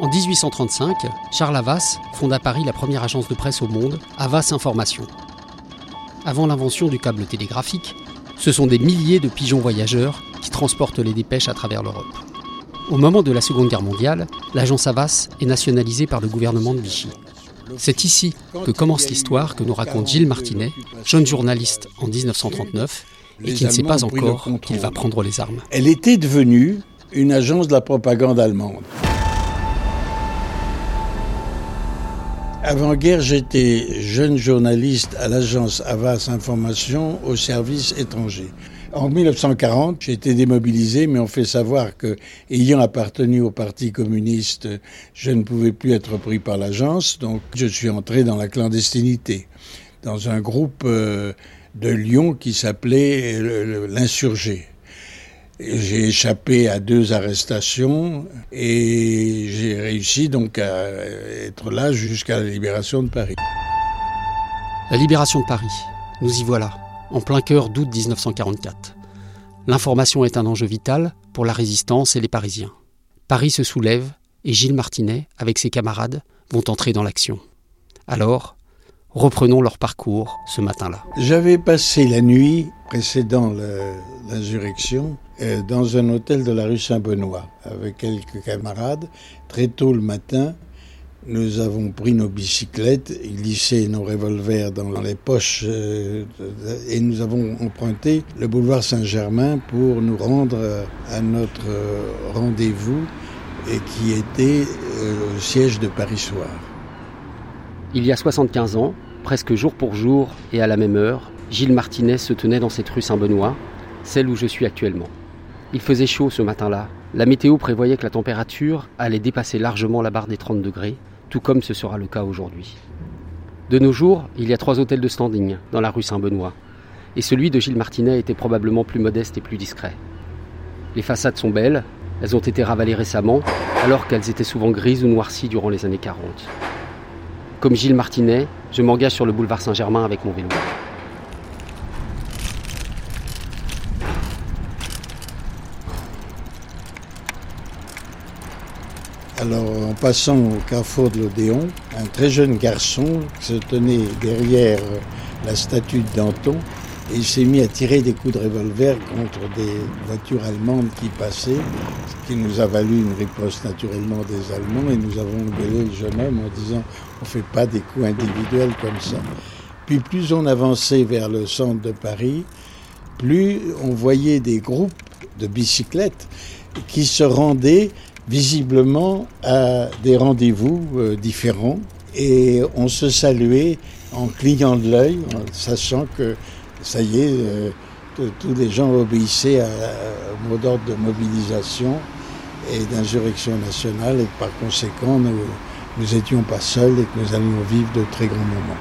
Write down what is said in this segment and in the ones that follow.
En 1835, Charles Havas fonde à Paris la première agence de presse au monde, Havas Information. Avant l'invention du câble télégraphique, ce sont des milliers de pigeons voyageurs qui transportent les dépêches à travers l'Europe. Au moment de la Seconde Guerre mondiale, l'agence Havas est nationalisée par le gouvernement de Vichy. C'est ici que commence l'histoire que nous raconte Gilles Martinet, jeune journaliste en 1939 et qui ne sait pas encore qu'il va prendre les armes. Elle était devenue une agence de la propagande allemande. Avant-guerre, j'étais jeune journaliste à l'agence Havas Information au service étranger. En 1940, j'ai été démobilisé, mais on fait savoir que, ayant appartenu au Parti communiste, je ne pouvais plus être pris par l'agence, donc je suis entré dans la clandestinité, dans un groupe euh, de Lyon qui s'appelait l'Insurgé. J'ai échappé à deux arrestations et j'ai réussi donc à être là jusqu'à la libération de Paris. La libération de Paris, nous y voilà, en plein cœur d'août 1944. L'information est un enjeu vital pour la résistance et les Parisiens. Paris se soulève et Gilles Martinet, avec ses camarades, vont entrer dans l'action. Alors, reprenons leur parcours ce matin-là. J'avais passé la nuit précédant l'insurrection euh, dans un hôtel de la rue Saint-Benoît avec quelques camarades. Très tôt le matin, nous avons pris nos bicyclettes, glissé nos revolvers dans les poches euh, et nous avons emprunté le boulevard Saint-Germain pour nous rendre à notre rendez-vous qui était euh, au siège de Paris Soir. Il y a 75 ans, presque jour pour jour et à la même heure, Gilles Martinez se tenait dans cette rue Saint-Benoît, celle où je suis actuellement. Il faisait chaud ce matin-là. La météo prévoyait que la température allait dépasser largement la barre des 30 degrés, tout comme ce sera le cas aujourd'hui. De nos jours, il y a trois hôtels de standing dans la rue Saint-Benoît, et celui de Gilles Martinet était probablement plus modeste et plus discret. Les façades sont belles, elles ont été ravalées récemment, alors qu'elles étaient souvent grises ou noircies durant les années 40. Comme Gilles Martinet, je m'engage sur le boulevard Saint-Germain avec mon vélo. Alors, en passant au carrefour de l'Odéon, un très jeune garçon se tenait derrière la statue de Danton et il s'est mis à tirer des coups de revolver contre des voitures allemandes qui passaient, ce qui nous a valu une riposte naturellement des Allemands et nous avons gueulé le jeune homme en disant on ne fait pas des coups individuels comme ça. Puis plus on avançait vers le centre de Paris, plus on voyait des groupes de bicyclettes qui se rendaient visiblement à des rendez-vous euh, différents et on se saluait en clignant de l'œil, en sachant que ça y est, euh, tous les gens obéissaient au mot d'ordre de mobilisation et d'insurrection nationale et par conséquent nous nous n'étions pas seuls et que nous allions vivre de très grands moments.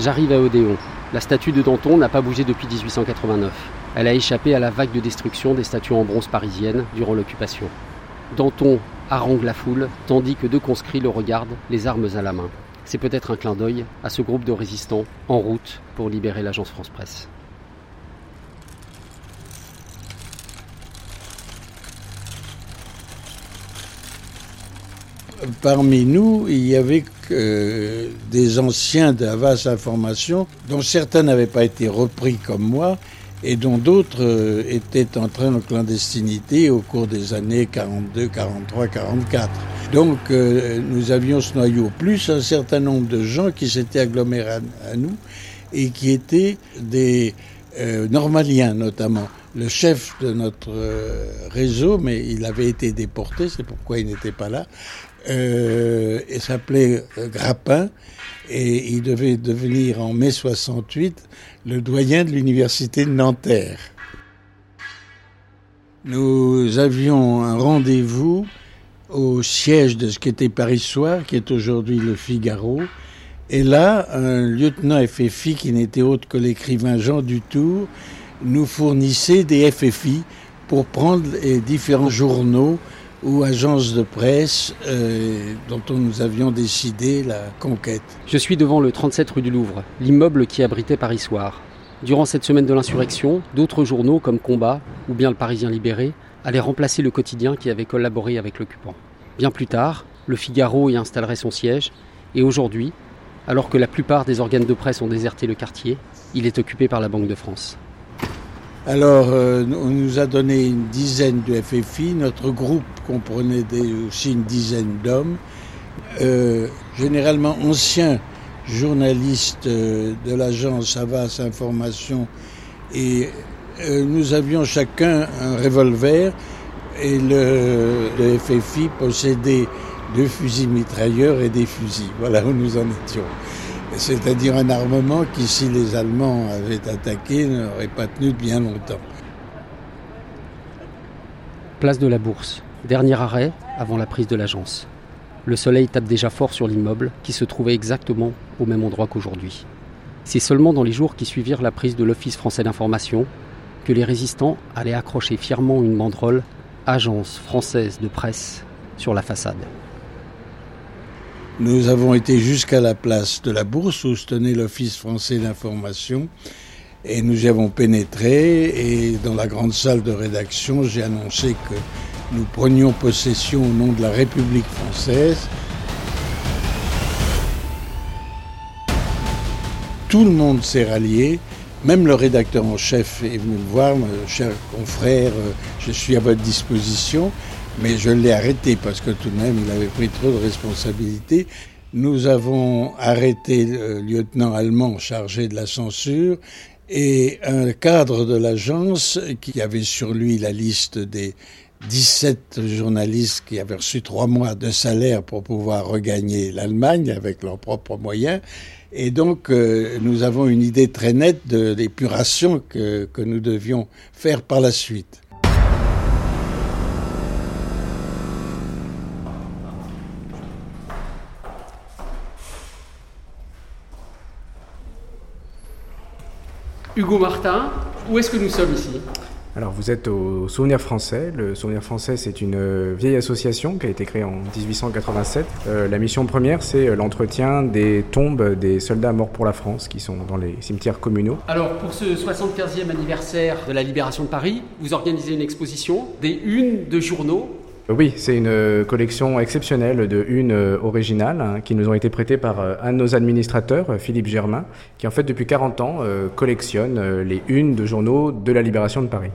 J'arrive à Odéon. La statue de Danton n'a pas bougé depuis 1889. Elle a échappé à la vague de destruction des statues en bronze parisiennes durant l'occupation. Danton harangue la foule, tandis que deux conscrits le regardent, les armes à la main. C'est peut-être un clin d'œil à ce groupe de résistants en route pour libérer l'agence France-Presse. Parmi nous, il y avait des anciens d'Avas Information, dont certains n'avaient pas été repris comme moi, et dont d'autres euh, étaient entrés en clandestinité au cours des années 42, 43, 44. Donc euh, nous avions ce noyau, plus un certain nombre de gens qui s'étaient agglomérés à, nous et qui étaient des euh, normaliens notamment. Le chef de notre réseau, mais il avait été déporté, c'est pourquoi il n'était pas là, il s'appelait Grappin et il devait devenir en mai 68 le doyen de l'université de Nanterre. Nous avions un rendez-vous au siège de ce qu'était Paris Soir, qui est aujourd'hui le Figaro. Et là, un lieutenant FFI qui n'était autre que l'écrivain Jean Dutour nous fournissait des FFI pour prendre les différents journaux ou agence de presse euh, dont nous avions décidé la conquête. Je suis devant le 37 rue du Louvre, l'immeuble qui abritait Paris Soir. Durant cette semaine de l'insurrection, d'autres journaux comme Combat ou bien le Parisien Libéré allaient remplacer le quotidien qui avait collaboré avec l'occupant. Bien plus tard, le Figaro y installerait son siège, et aujourd'hui, alors que la plupart des organes de presse ont déserté le quartier, il est occupé par la Banque de France. Alors, euh, on nous a donné une dizaine de FFI. Notre groupe comprenait aussi une dizaine d'hommes, euh, généralement anciens journalistes euh, de l'agence Havas Information. Et nous avions chacun un revolver et le, FFI possédait deux fusils mitrailleurs et des fusils. Voilà où nous en étions. C'est-à-dire un armement qui, si les Allemands avaient attaqué, n'aurait pas tenu bien longtemps. Place de la Bourse. Dernier arrêt avant la prise de l'agence. Le soleil tape déjà fort sur l'immeuble qui se trouvait exactement au même endroit qu'aujourd'hui. C'est seulement dans les jours qui suivirent la prise de l'Office français d'information que les résistants allaient accrocher fièrement une banderole Agence française de presse sur la façade. Nous avons été jusqu'à la place de la Bourse où se tenait l'Office français d'information et nous y avons pénétré et dans la grande salle de rédaction, j'ai annoncé que nous prenions possession au nom de la République française. Tout le monde s'est rallié, même le rédacteur en chef est venu me voir, cher confrère, je suis à votre disposition, mais je l'ai arrêté parce que tout de même il avait pris trop de responsabilités. Nous avons arrêté le lieutenant allemand chargé de la censure et un cadre de l'agence qui avait sur lui la liste des 17 journalistes qui avaient reçu trois mois de salaire pour pouvoir regagner l'Allemagne avec leurs propres moyens. Et donc, euh, nous avons une idée très nette de l'épuration que, que nous devions faire par la suite. Hugo Martin, où est-ce que nous sommes ici? Alors vous êtes au Souvenir français. Le Souvenir français, c'est une euh, vieille association qui a été créée en 1887. Euh, la mission première, c'est euh, l'entretien des tombes des soldats morts pour la France qui sont dans les cimetières communaux. Alors pour ce 75e anniversaire de la libération de Paris, vous organisez une exposition des unes de journaux oui, c'est une collection exceptionnelle de unes originales hein, qui nous ont été prêtées par un de nos administrateurs, Philippe Germain, qui en fait depuis 40 ans collectionne les unes de journaux de la libération de Paris.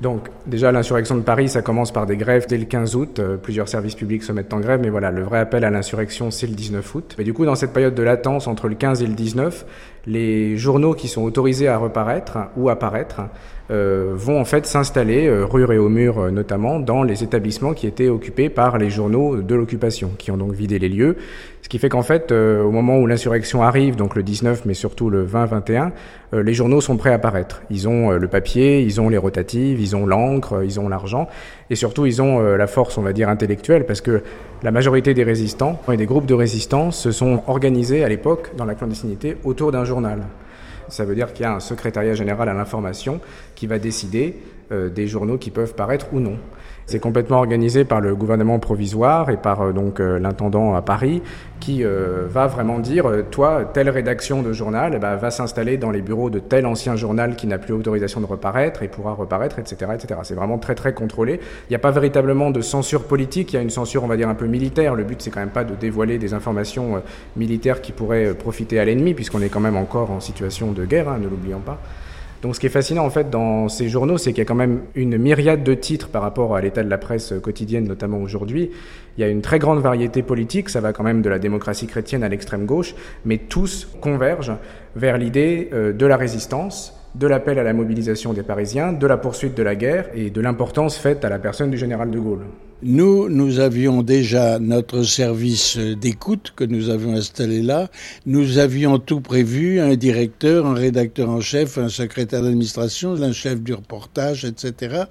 Donc déjà l'insurrection de Paris, ça commence par des grèves dès le 15 août. Euh, plusieurs services publics se mettent en grève, mais voilà, le vrai appel à l'insurrection, c'est le 19 août. Mais du coup, dans cette période de latence entre le 15 et le 19, les journaux qui sont autorisés à reparaître ou à paraître euh, vont en fait s'installer, euh, rue et au mur euh, notamment, dans les établissements qui étaient occupés par les journaux de l'occupation, qui ont donc vidé les lieux. Ce qui fait qu'en fait, au moment où l'insurrection arrive, donc le 19, mais surtout le 20-21, les journaux sont prêts à paraître. Ils ont le papier, ils ont les rotatives, ils ont l'encre, ils ont l'argent, et surtout ils ont la force, on va dire, intellectuelle, parce que la majorité des résistants et des groupes de résistants se sont organisés à l'époque, dans la clandestinité, autour d'un journal. Ça veut dire qu'il y a un secrétariat général à l'information qui va décider euh, des journaux qui peuvent paraître ou non. C'est complètement organisé par le gouvernement provisoire et par euh, donc euh, l'intendant à Paris qui va vraiment dire toi telle rédaction de journal eh ben, va s'installer dans les bureaux de tel ancien journal qui n'a plus autorisation de reparaître et pourra reparaître etc etc. C'est vraiment très très contrôlé. Il n'y a pas véritablement de censure politique. Il y a une censure on va dire un peu militaire. Le but c'est quand même pas de dévoiler des informations militaires qui pourraient profiter à l'ennemi puisqu'on est quand même encore en situation de guerre. Hein, ne l'oublions pas. Donc ce qui est fascinant en fait dans ces journaux, c'est qu'il y a quand même une myriade de titres par rapport à l'état de la presse quotidienne, notamment aujourd'hui. Il y a une très grande variété politique, ça va quand même de la démocratie chrétienne à l'extrême gauche, mais tous convergent vers l'idée euh, de la résistance, de l'appel à la mobilisation des Parisiens, de la poursuite de la guerre et de l'importance faite à la personne du général de Gaulle. Nous, nous avions déjà notre service d'écoute que nous avions installé là. Nous avions tout prévu, un directeur, un rédacteur en chef, un secrétaire d'administration, un chef du reportage, etc.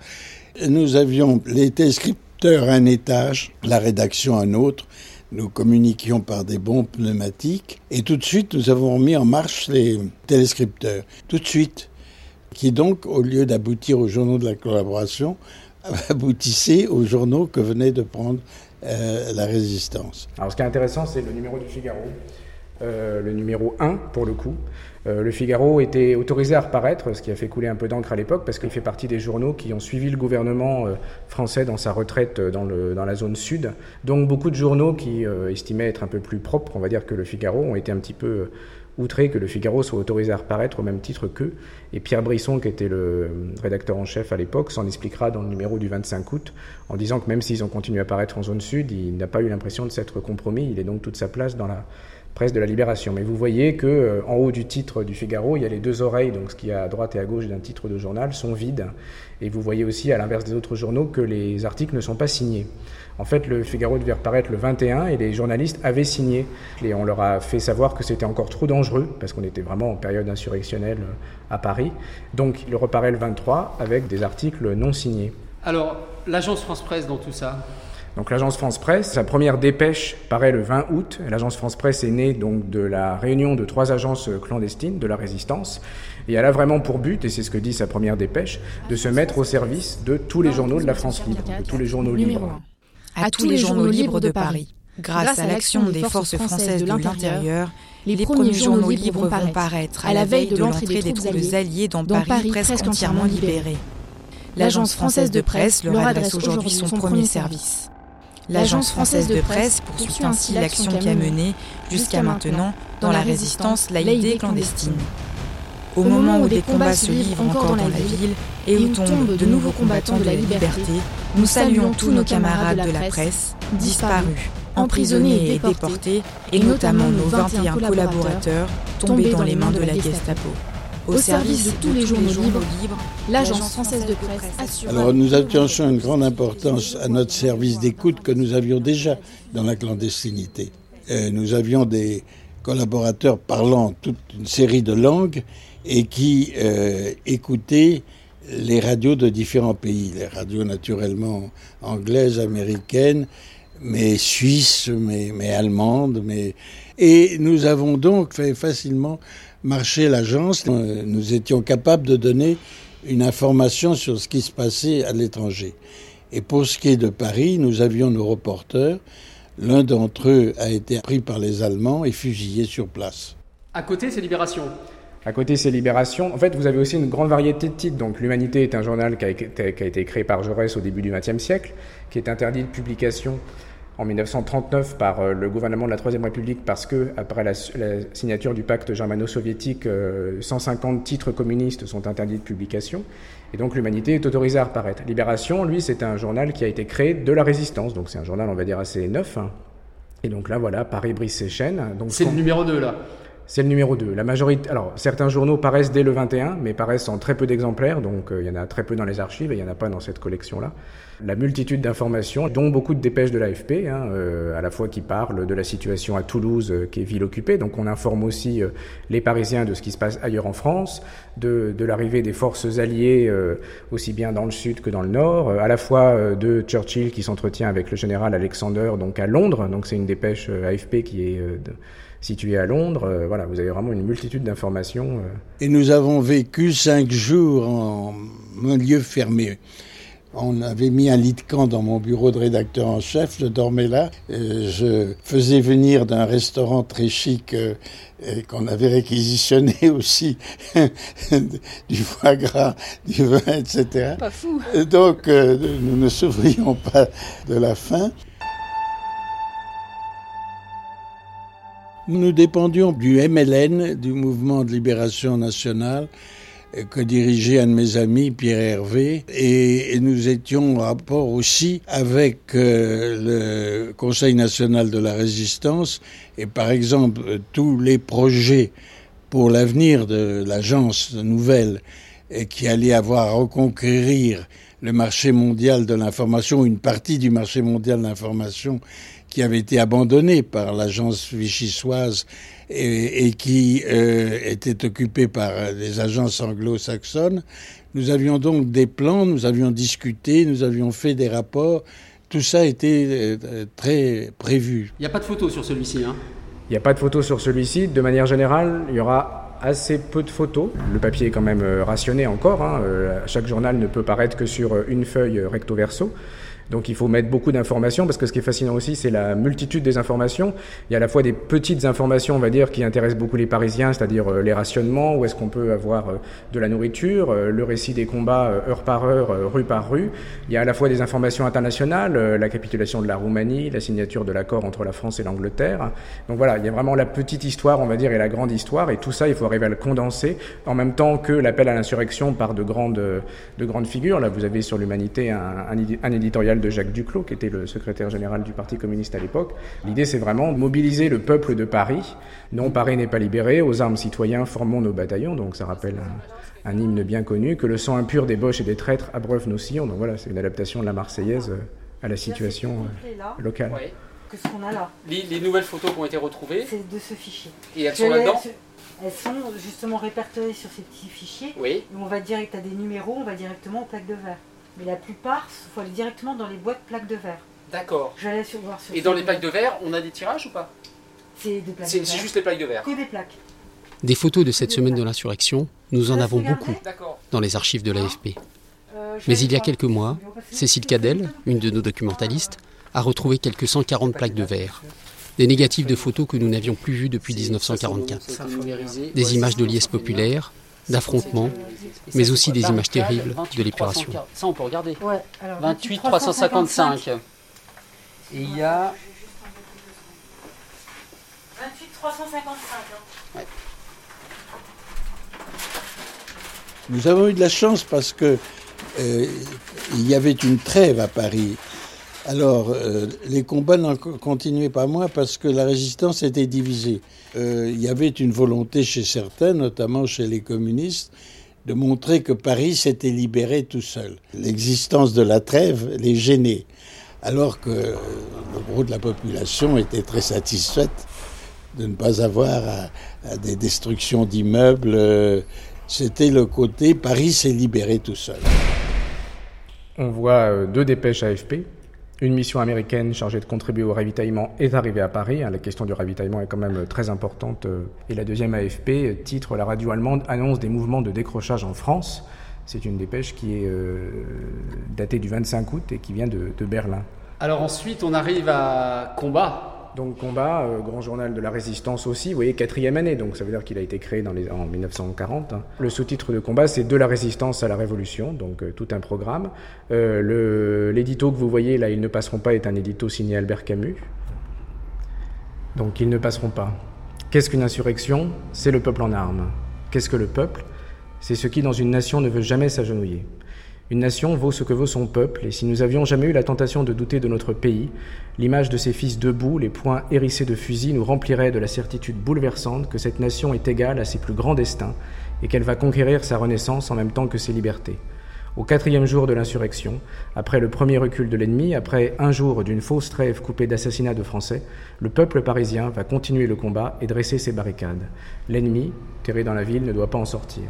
Nous avions les téléscripteurs un étage, la rédaction un autre. Nous communiquions par des bons pneumatiques et tout de suite nous avons remis en marche les téléscripteurs. Tout de suite. Qui donc, au lieu d'aboutir aux journaux de la collaboration, aboutissait aux journaux que venait de prendre euh, la résistance. Alors ce qui est intéressant, c'est le numéro du Figaro, euh, le numéro 1 pour le coup, Euh, le Figaro était autorisé à reparaître, ce qui a fait couler un peu d'encre à l'époque, parce qu'il fait partie des journaux qui ont suivi le gouvernement français dans sa retraite dans la zone sud. Donc beaucoup de journaux qui estimaient être un peu plus propres, on va dire, que le Figaro, ont été un petit peu outrés que le Figaro soit autorisé à reparaître au même titre qu'eux. Et Pierre Brisson, qui était le rédacteur en chef à l'époque, s'en expliquera dans le numéro du 25 août, en disant que même s'ils ont continué à paraître en zone sud, il n'a pas eu l'impression de s'être compromis. Il est donc toute sa place dans la presse de la Libération. Mais vous voyez que euh, en haut du titre du Figaro, il y a les deux oreilles, donc ce qui est à droite et à gauche d'un titre de journal, sont vides. Et vous voyez aussi, à l'inverse des autres journaux, que les articles ne sont pas signés. En fait, le Figaro devait reparaître le 21 et les journalistes avaient signé. Et on leur a fait savoir que c'était encore trop dangereux, parce qu'on était vraiment en période insurrectionnelle euh, à Paris. Donc, il reparaît le 23 avec des articles non signés. Alors, l'agence France Presse dans tout ça donc l'agence France Presse, sa première dépêche paraît le 20 août. L'agence France Presse est née donc de la réunion de trois agences clandestines de la résistance. Et elle a vraiment pour but, et c'est ce que dit sa première dépêche, de se mettre au service de tous les journaux de la France libre, de tous les journaux libres. À tous les journaux libres de Paris. Grâce à l'action des forces françaises de l'intérieur, les premiers journaux libres vont paraître à la veille de l'entrée des troupes alliées dans Paris presque entièrement libéré. L'agence française de presse leur adresse aujourd'hui son premier service. L'Agence française de presse poursuit ainsi l'action qui a mené, jusqu'à maintenant, dans la résistance laïdée clandestine. Au moment où des combats se livrent encore dans la ville et où tombent de nouveaux combattants de la liberté, nous saluons tous nos camarades de la presse, disparus, emprisonnés et déportés, et notamment nos 21 collaborateurs tombés dans les mains de la Gestapo au service de tous les journaux libres, l'Agence française de presse assure. Alors nous attachons une grande importance à notre service d'écoute que nous avions déjà dans la clandestinité. Euh, nous avions des collaborateurs parlant toute une série de langues et qui euh, écoutaient les radios de différents pays, les radios naturellement anglaises, américaines, mais suisses, mais, mais allemandes, mais et nous avons donc fait facilement marcher l'agence. Euh, nous étions capables de donner une information sur ce qui se passait à l'étranger. Et pour ce qui est de Paris, nous avions nos reporters. L'un d'entre eux a été pris par les Allemands et fusillé sur place. À côté, c'est Libération. À côté, c'est Libération. En fait, vous avez aussi une grande variété de titres. Donc, L'Humanité est un journal qui a, été créé par Jaurès au début du XXe siècle, qui est interdit de publication en 1939 par euh, le gouvernement de la Troisième République parce que, après la, signature du pacte germano-soviétique, 150 euh, titres communistes sont interdits de publication. Et donc l'humanité est autorisée à reparaître. Libération, lui, c'est un journal qui a été créé de la résistance. Donc c'est un journal, on va dire, assez neuf. Hein. Et donc là, voilà, Paris brise ses chaînes. C'est le numéro 2, là c'est le numéro 2. La majorité, alors certains journaux paraissent dès le 21, mais paraissent en très peu d'exemplaires, donc euh, il y en a très peu dans les archives et il n'y en a pas dans cette collection-là. La multitude d'informations, dont beaucoup de dépêches de l'AFP, hein, euh, à la fois qui parlent de la situation à Toulouse, euh, qui est ville occupée, donc on informe aussi les Parisiens de ce qui se passe ailleurs en France, de, de l'arrivée des forces alliées aussi bien dans le sud que dans le nord, à la fois de Churchill qui s'entretient avec le général Alexander, donc à Londres, donc c'est une dépêche AFP qui est situé à Londres. Euh, voilà, vous avez vraiment une multitude d'informations. Euh. Et nous avons vécu cinq jours en un lieu fermé. On avait mis un lit de camp dans mon bureau de rédacteur en chef, je dormais là. je faisais venir d'un restaurant très chic euh, qu'on avait réquisitionné aussi du foie gras, du vin, etc. Pas fou. Donc nous ne souffrions pas de la faim. Nous dépendions du MLN, du Mouvement de Libération Nationale, que dirigeait un de mes amis, Pierre Hervé, et, nous étions en rapport aussi avec euh, le Conseil national de la résistance, et par exemple tous les projets pour l'avenir de l'agence nouvelle et qui allait avoir à reconquérir le marché mondial de l'information, une partie du marché mondial de l'information qui avait été abandonné par l'agence vichysoise et, et qui euh, était occupée par les agences anglo-saxonnes. Nous avions donc des plans, nous avions discuté, nous avions fait des rapports. Tout ça était euh, très prévu. Il n'y a pas de photos sur celui-ci. Hein? Il n'y a pas de photos sur celui-ci. De manière générale, il y aura assez peu de photos. Le papier est quand même euh, rationné encore. Hein. chaque journal ne peut paraître que sur une feuille recto verso. Donc il faut mettre beaucoup d'informations parce que ce qui est fascinant aussi, c'est la multitude des informations. Il y a à la fois des petites informations, on va dire, qui intéressent beaucoup les Parisiens, c'est-à-dire euh, les rationnements, où est-ce qu'on peut avoir euh, de la nourriture, euh, le récit des combats heure par heure, rue par rue. Il y a à la fois des informations internationales, la capitulation de la Roumanie, la signature de l'accord entre la France et l'Angleterre. Donc voilà, il y a vraiment la petite histoire, on va dire, et la grande histoire, et tout ça, il faut arriver à le condenser, en même temps que l'appel à l'insurrection par de grandes, de grandes figures. Là, vous avez sur l'humanité un, un éditorial de Jacques Duclos, qui était le secrétaire général du Parti communiste à l'époque. L'idée, c'est vraiment de mobiliser le peuple de Paris. Non, Paris n'est pas libéré, aux armes citoyens, formons nos bataillons. Donc ça rappelle un, hymne bien connu, que le sang impur des boches et des traîtres abreuve nos sillons. Donc voilà, c'est une adaptation de la Marseillaise euh, à la situation euh, locale. Que ce qu'on a là. Les, nouvelles photos qui ont été retrouvées C'est de ce fichier. Et elles sont là-dedans? elles sont justement répertoriées sur ces petits fichiers. Oui. Et on va direct à des numéros, on va directement aux plaques de verre. Mais la plupart, il faut aller directement dans les boîtes plaques de verre. D'accord. Sur voir Et dans les plaques de verre, on a des tirages ou pas C'est des plaques C'est juste les plaques de verre. Que des plaques. Des photos de cette semaine de l'insurrection, nous en avons beaucoup dans les archives de l'AFP. Euh, Mais il y a quelques mois, Cécile Cadel, une de nos documentalistes, a retrouvé quelques 140 plaques de verre. Des négatifs de photos que nous n'avions plus vues depuis 1944. Des images de liesses populaires, d'affrontements, mais aussi des images terribles de l'épuration. Ça, on peut regarder. 28 355. Et il y a. 28 355. Hein. Nous avons eu de la chance parce que euh, il y avait une trêve à Paris. Alors, euh, les combats n'ont continué pas moins parce que la résistance était divisée. Euh, il y avait une volonté chez certains, notamment chez les communistes, de montrer que Paris s'était libéré tout seul. L'existence de la trêve les gênait, alors que le gros de la population était très satisfaite de ne pas avoir des destructions d'immeubles. C'était le côté Paris s'est libéré tout seul. On voit euh, deux dépêches AFP une mission américaine chargée de contribuer au ravitaillement est arrivée à Paris. Hein, la question du ravitaillement est quand même très importante. Euh, et la deuxième AFP, titre La radio allemande annonce des mouvements de décrochage en France. C'est une dépêche qui est euh, datée du 25 août et qui vient de Berlin. Alors ensuite, on arrive à Combat, donc combat, euh, grand journal de la résistance aussi, vous voyez, quatrième année, donc ça veut dire qu'il a été créé en 1940. Hein. Le sous-titre de combat, c'est De la résistance à la révolution, donc euh, tout un programme. Euh, l'édito que vous voyez là, Ils ne passeront pas, est un édito signé Albert Camus. Donc ils ne passeront pas. Qu'est-ce qu'une insurrection? C'est le peuple en armes. Qu'est-ce que le peuple? C'est ce qui, dans une nation, ne veut jamais s'agenouiller. Une nation vaut ce que vaut son peuple, et si nous avions jamais eu la tentation de douter de notre pays, l'image de ses fils debout, les poings hérissés de fusils, nous remplirait de la certitude bouleversante que cette nation est égale à ses plus grands destins, et qu'elle va conquérir sa renaissance en même temps que ses libertés. Au quatrième jour de l'insurrection, après le premier recul de l'ennemi, après un jour d'une fausse trêve coupée d'assassinats de Français, le peuple parisien va continuer le combat et dresser ses barricades. L'ennemi, terré dans la ville, ne doit pas en sortir.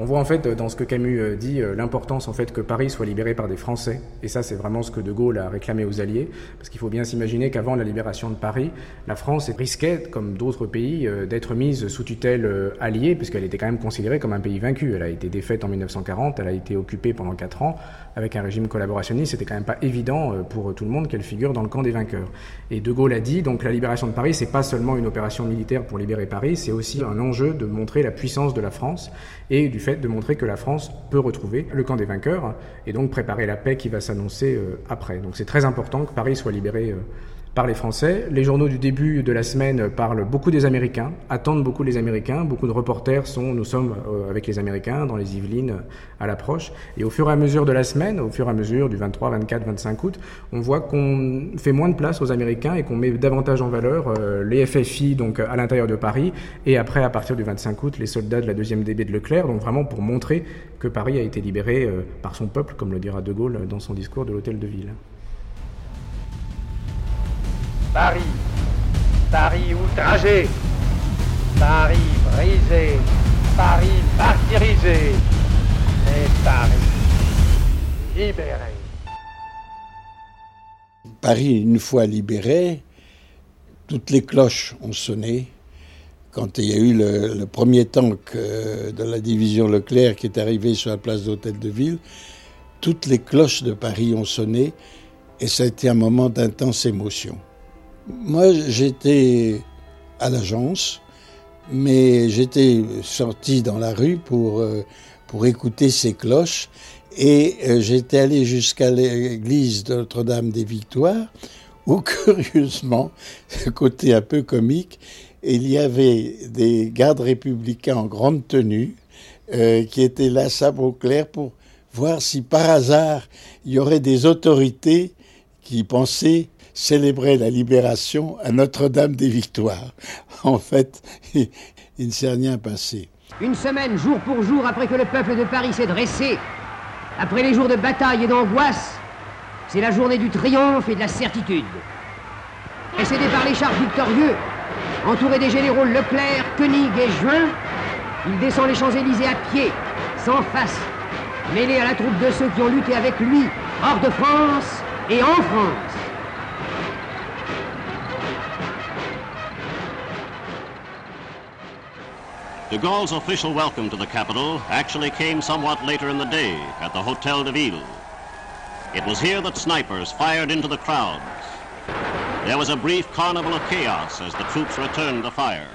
On voit en fait dans ce que Camus euh, dit euh, l'importance en fait que Paris soit libéré par des Français. Et ça, c'est vraiment ce que De Gaulle a réclamé aux Alliés, parce qu'il faut bien s'imaginer qu'avant la libération de Paris, la France risquait, comme d'autres pays, euh, d'être mise sous tutelle alliée, puisqu'elle était quand même considérée comme un pays vaincu. Elle a été défaite en 1940, elle a été occupée pendant quatre ans avec un régime collaborationniste. C'était quand même pas évident pour tout le monde qu'elle figure dans le camp des vainqueurs. Et De Gaulle a dit donc la libération de Paris, c'est pas seulement une opération militaire pour libérer Paris, c'est aussi un enjeu de montrer la puissance de la France et du fait de montrer que la France peut retrouver le camp des vainqueurs et donc préparer la paix qui va s'annoncer euh, après. Donc c'est très important que Paris soit libéré euh, par les Français. Les journaux du début de la semaine parlent beaucoup des Américains, attendent beaucoup les Américains. Beaucoup de reporters sont, nous sommes euh, avec les Américains dans les Yvelines à l'approche. Et au fur et à mesure de la semaine, au fur et à mesure du 23, 24, 25 août, on voit qu'on fait moins de place aux Américains et qu'on met davantage en valeur euh, les FFI donc à l'intérieur de Paris et après à partir du 25 août les soldats de la deuxième DB de Leclerc. Donc vraiment pour montrer que Paris a été libéré euh, par son peuple, comme le dira De Gaulle dans son discours de l'hôtel de ville. Paris, Paris outragé, Paris brisé, Paris martyrisé, et Paris libéré. Paris, une fois libéré, toutes les cloches ont sonné. Quand il y a eu le, premier tank euh, de la division Leclerc qui est arrivé sur la place d'Hôtel de Ville, toutes les cloches de Paris ont sonné et ça a été un moment d'intense émotion. Moi, j'étais à l'agence, mais j'étais sorti dans la rue pour, euh, pour écouter ces cloches et euh, j'étais allé jusqu'à l'église de Notre-Dame des Victoires où, curieusement, côté un peu comique, il y avait des gardes républicains en grande tenue euh, qui étaient là, sabre au clair, pour voir si par hasard il y aurait des autorités qui pensaient célébrer la libération à Notre-Dame des Victoires. En fait, il ne s'est rien passé. Une semaine, jour pour jour, après que le peuple de Paris s'est dressé, après les jours de bataille et d'angoisse, c'est la journée du triomphe et de la certitude. Précédé par les chars victorieux, entouré des généraux Leclerc, Koenig et Juin, il descend les Champs-Élysées à pied, sans face, mêlé à la troupe de ceux qui ont lutté avec lui, hors de France et en France. De Gaulle's official welcome to the capital actually came somewhat later in the day at the Hotel de Ville. It was here that snipers fired into the crowds. There was a brief carnival of chaos as the troops returned the fire.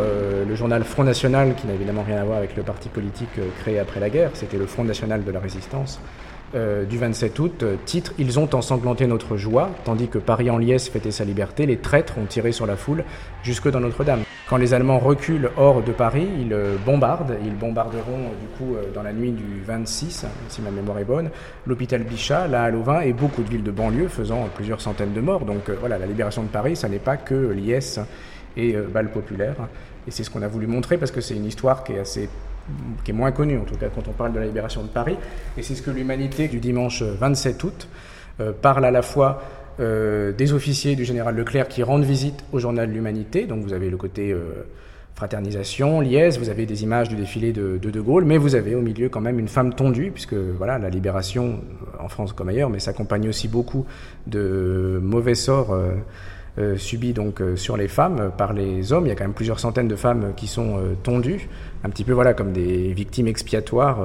Euh, le journal Front National, qui n'a évidemment rien à voir avec le parti politique euh, créé après la guerre, c'était le Front National de la Résistance, euh, du 27 août, titre Ils ont ensanglanté notre joie, tandis que Paris en liesse fêtait sa liberté, les traîtres ont tiré sur la foule jusque dans Notre-Dame. Quand les Allemands reculent hors de Paris, ils bombardent, ils bombarderont du coup dans la nuit du 26, si ma mémoire est bonne, l'hôpital Bichat, la Halle-aux-Vins et beaucoup de villes de banlieue faisant plusieurs centaines de morts. Donc voilà, la libération de Paris, ça n'est pas que liesse et euh, bal populaire. Et c'est ce qu'on a voulu montrer parce que c'est une histoire qui est assez qui est moins connue en tout cas quand on parle de la libération de Paris. Et c'est ce que l'humanité du dimanche 27 août euh, parle à la fois euh, des officiers du général Leclerc qui rendent visite au journal L'Humanité. Donc vous avez le côté fraternisation, liesse, vous avez des images du défilé de, de, de Gaulle, mais vous avez au milieu quand même une femme tondue, puisque voilà la libération en France comme ailleurs, mais s'accompagne aussi beaucoup de mauvais sorts. Euh, donc euh, sur les femmes par les hommes. Il y a quand même plusieurs centaines de femmes qui sont euh, tondues, un petit peu voilà comme des victimes expiatoires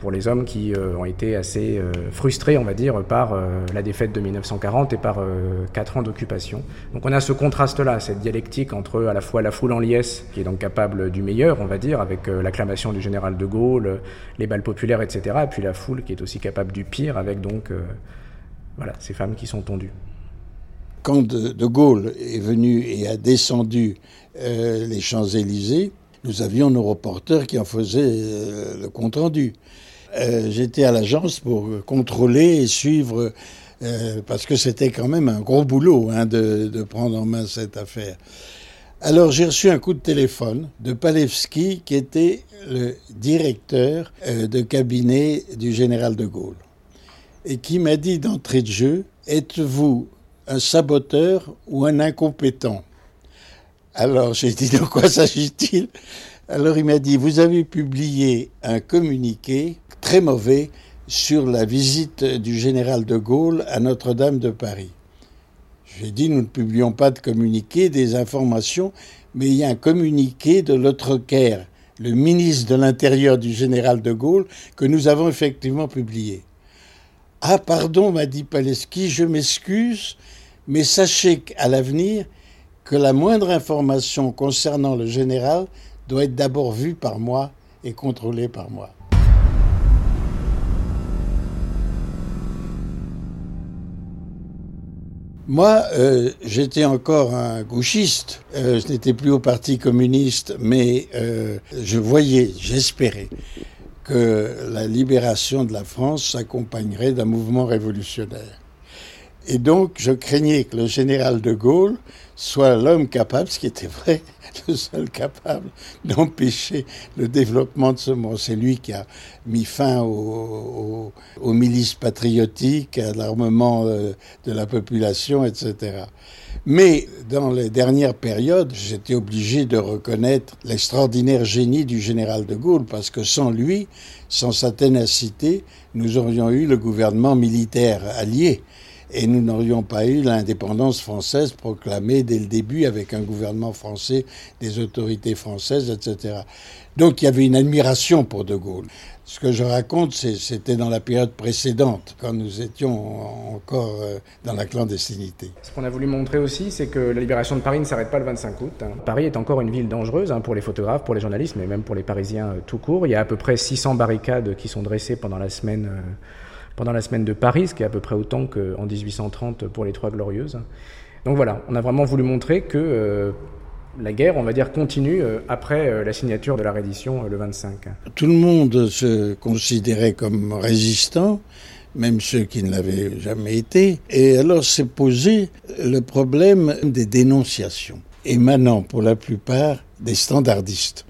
pour les hommes qui ont été assez frustrés, on va dire, par la défaite de 1940 et par quatre ans d'occupation. Donc on a ce contraste-là, cette dialectique entre à la fois la foule en liesse, qui est donc capable du meilleur, on va dire, avec l'acclamation du général de Gaulle, les balles populaires, etc., et puis la foule qui est aussi capable du pire, avec donc voilà ces femmes qui sont tondues quand de, Gaulle est venu et a descendu euh, les Champs-Élysées, nous avions nos reporters qui en faisaient euh, le compte-rendu. Euh, j'étais à l'agence pour contrôler et suivre, parce que c'était quand même un gros boulot hein, de, de, prendre en main cette affaire. Alors j'ai reçu un coup de téléphone de Palevski, qui était le directeur de cabinet du général de Gaulle, et qui m'a dit d'entrée de jeu, êtes-vous un saboteur ou un incompétent. Alors j'ai dit de quoi s'agit-il? Alors il m'a dit vous avez publié un communiqué très mauvais sur la visite du général de Gaulle à Notre-Dame de Paris. J'ai dit nous ne publions pas de communiqué, des informations, mais il y a un communiqué de Caire, le ministre de l'Intérieur du général de Gaulle, que nous avons effectivement publié. Ah pardon, m'a dit Paleski, je m'excuse, mais sachez qu'à l'avenir, que la moindre information concernant le général doit être d'abord vue par moi et contrôlée par moi. Moi, euh, j'étais encore un gauchiste. Euh, je n'étais plus au Parti communiste, mais euh, je voyais, j'espérais que la libération de la France s'accompagnerait d'un mouvement révolutionnaire. Et donc, je craignais que le général de Gaulle soit l'homme capable, ce qui était vrai, le seul capable d'empêcher le développement de ce monde. C'est lui qui a mis fin aux, milices patriotiques, à l'armement euh, de la population, etc. Mais dans les dernières périodes, j'étais obligé de reconnaître l'extraordinaire génie du général de Gaulle, parce que sans lui, sans sa ténacité, nous aurions eu le gouvernement militaire allié et nous n'aurions pas eu l'indépendance française proclamée dès le début avec un gouvernement français, des autorités françaises, etc. Donc il y avait une admiration pour De Gaulle. Ce que je raconte, c'était dans la période précédente, quand nous étions encore euh, dans la clandestinité. Ce qu'on a voulu montrer aussi, c'est que la libération de Paris ne s'arrête pas le 25 août. Hein. Paris est encore une ville dangereuse hein, pour les photographes, pour les journalistes, mais même pour les Parisiens euh, tout court. Il y a à peu près 600 barricades qui sont dressées pendant la semaine, euh, pendant la semaine de Paris, ce qui est à peu près autant qu'en 1830 pour les Trois Glorieuses. Donc voilà, on a vraiment voulu montrer que la guerre, on va dire, continue euh, après euh, la signature de la reddition euh, le 25. Tout le monde se considérait comme résistant, même ceux qui ne l'avaient jamais été. Et alors s'est posé le problème des dénonciations, émanant pour la plupart des standardistes.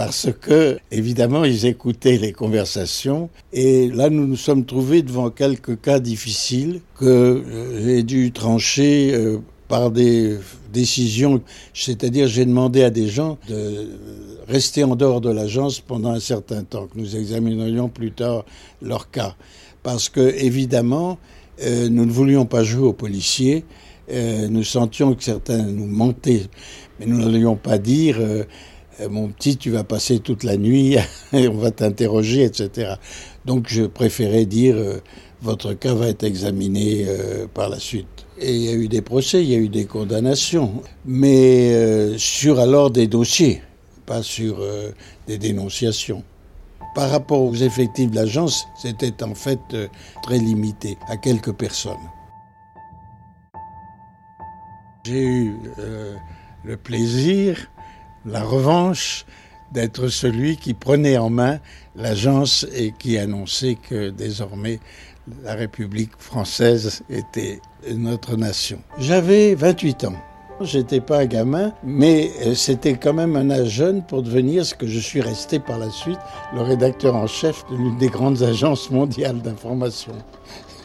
Parce que, évidemment, ils écoutaient les conversations. Et là, nous nous sommes trouvés devant quelques cas difficiles que j'ai dû trancher par des décisions, c'est-à-dire j'ai demandé à des gens de rester en dehors de l'agence pendant un certain temps, que nous examinerions plus tard leur cas. Parce que, évidemment, euh, nous ne voulions pas jouer aux policiers, euh, nous sentions que certains nous mentaient, mais nous n'allions pas dire euh, mon petit, tu vas passer toute la nuit et on va t'interroger, etc. Donc je préférais dire votre cas va être examiné par la suite. Et il y a eu des procès, il y a eu des condamnations, mais euh, sur alors des dossiers, pas sur euh, des dénonciations. Par rapport aux effectifs de l'agence, c'était en fait euh, très limité à quelques personnes. J'ai eu le plaisir, la revanche d'être celui qui prenait en main l'agence et qui annonçait que désormais la République française était notre nation. J'avais 28 ans. J'étais pas un gamin, mais euh, c'était quand même un âge jeune pour devenir ce que je suis resté par la suite, le rédacteur en chef de l'une des grandes agences mondiales d'information.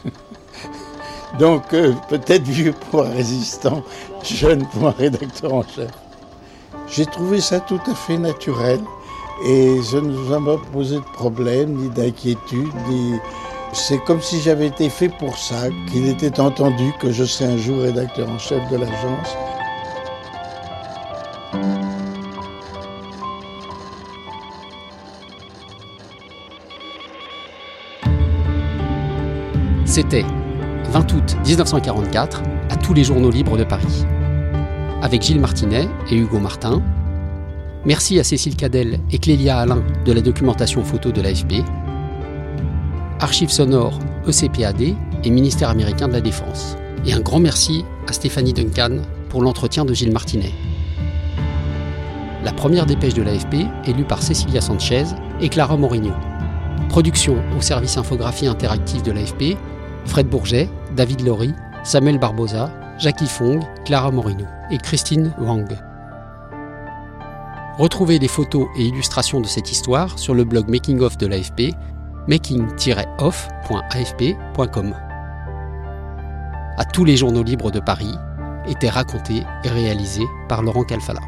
Donc euh, peut-être vieux pour un résistant, jeune pour un rédacteur en chef. J'ai trouvé ça tout à fait naturel et je ne vous ai pas posé de problème, ni d'inquiétude, c'est comme si j'avais été fait pour ça, qu'il était entendu que je serais un jour rédacteur en chef de l'agence. C'était 20 août 1944 à tous les journaux libres de Paris. Avec Gilles Martinet et Hugo Martin. Merci à Cécile Cadel et Clélia Alain de la documentation photo de l'AFP Archives sonores ECPAD et ministère américain de la Défense. Et un grand merci à Stéphanie Duncan pour l'entretien de Gilles Martinet. La première dépêche de l'AFP est lue par Cecilia Sanchez et Clara Morigno. Production au service infographie interactive de l'AFP, Fred Bourget, David Laurie, Samuel Barbosa, Jackie Fong, Clara Morino et Christine Wang. Retrouvez les photos et illustrations de cette histoire sur le blog Making of de l'AFP making-off.afp.com. À tous les journaux libres de Paris étaient racontés et réalisés par Laurent Calfala.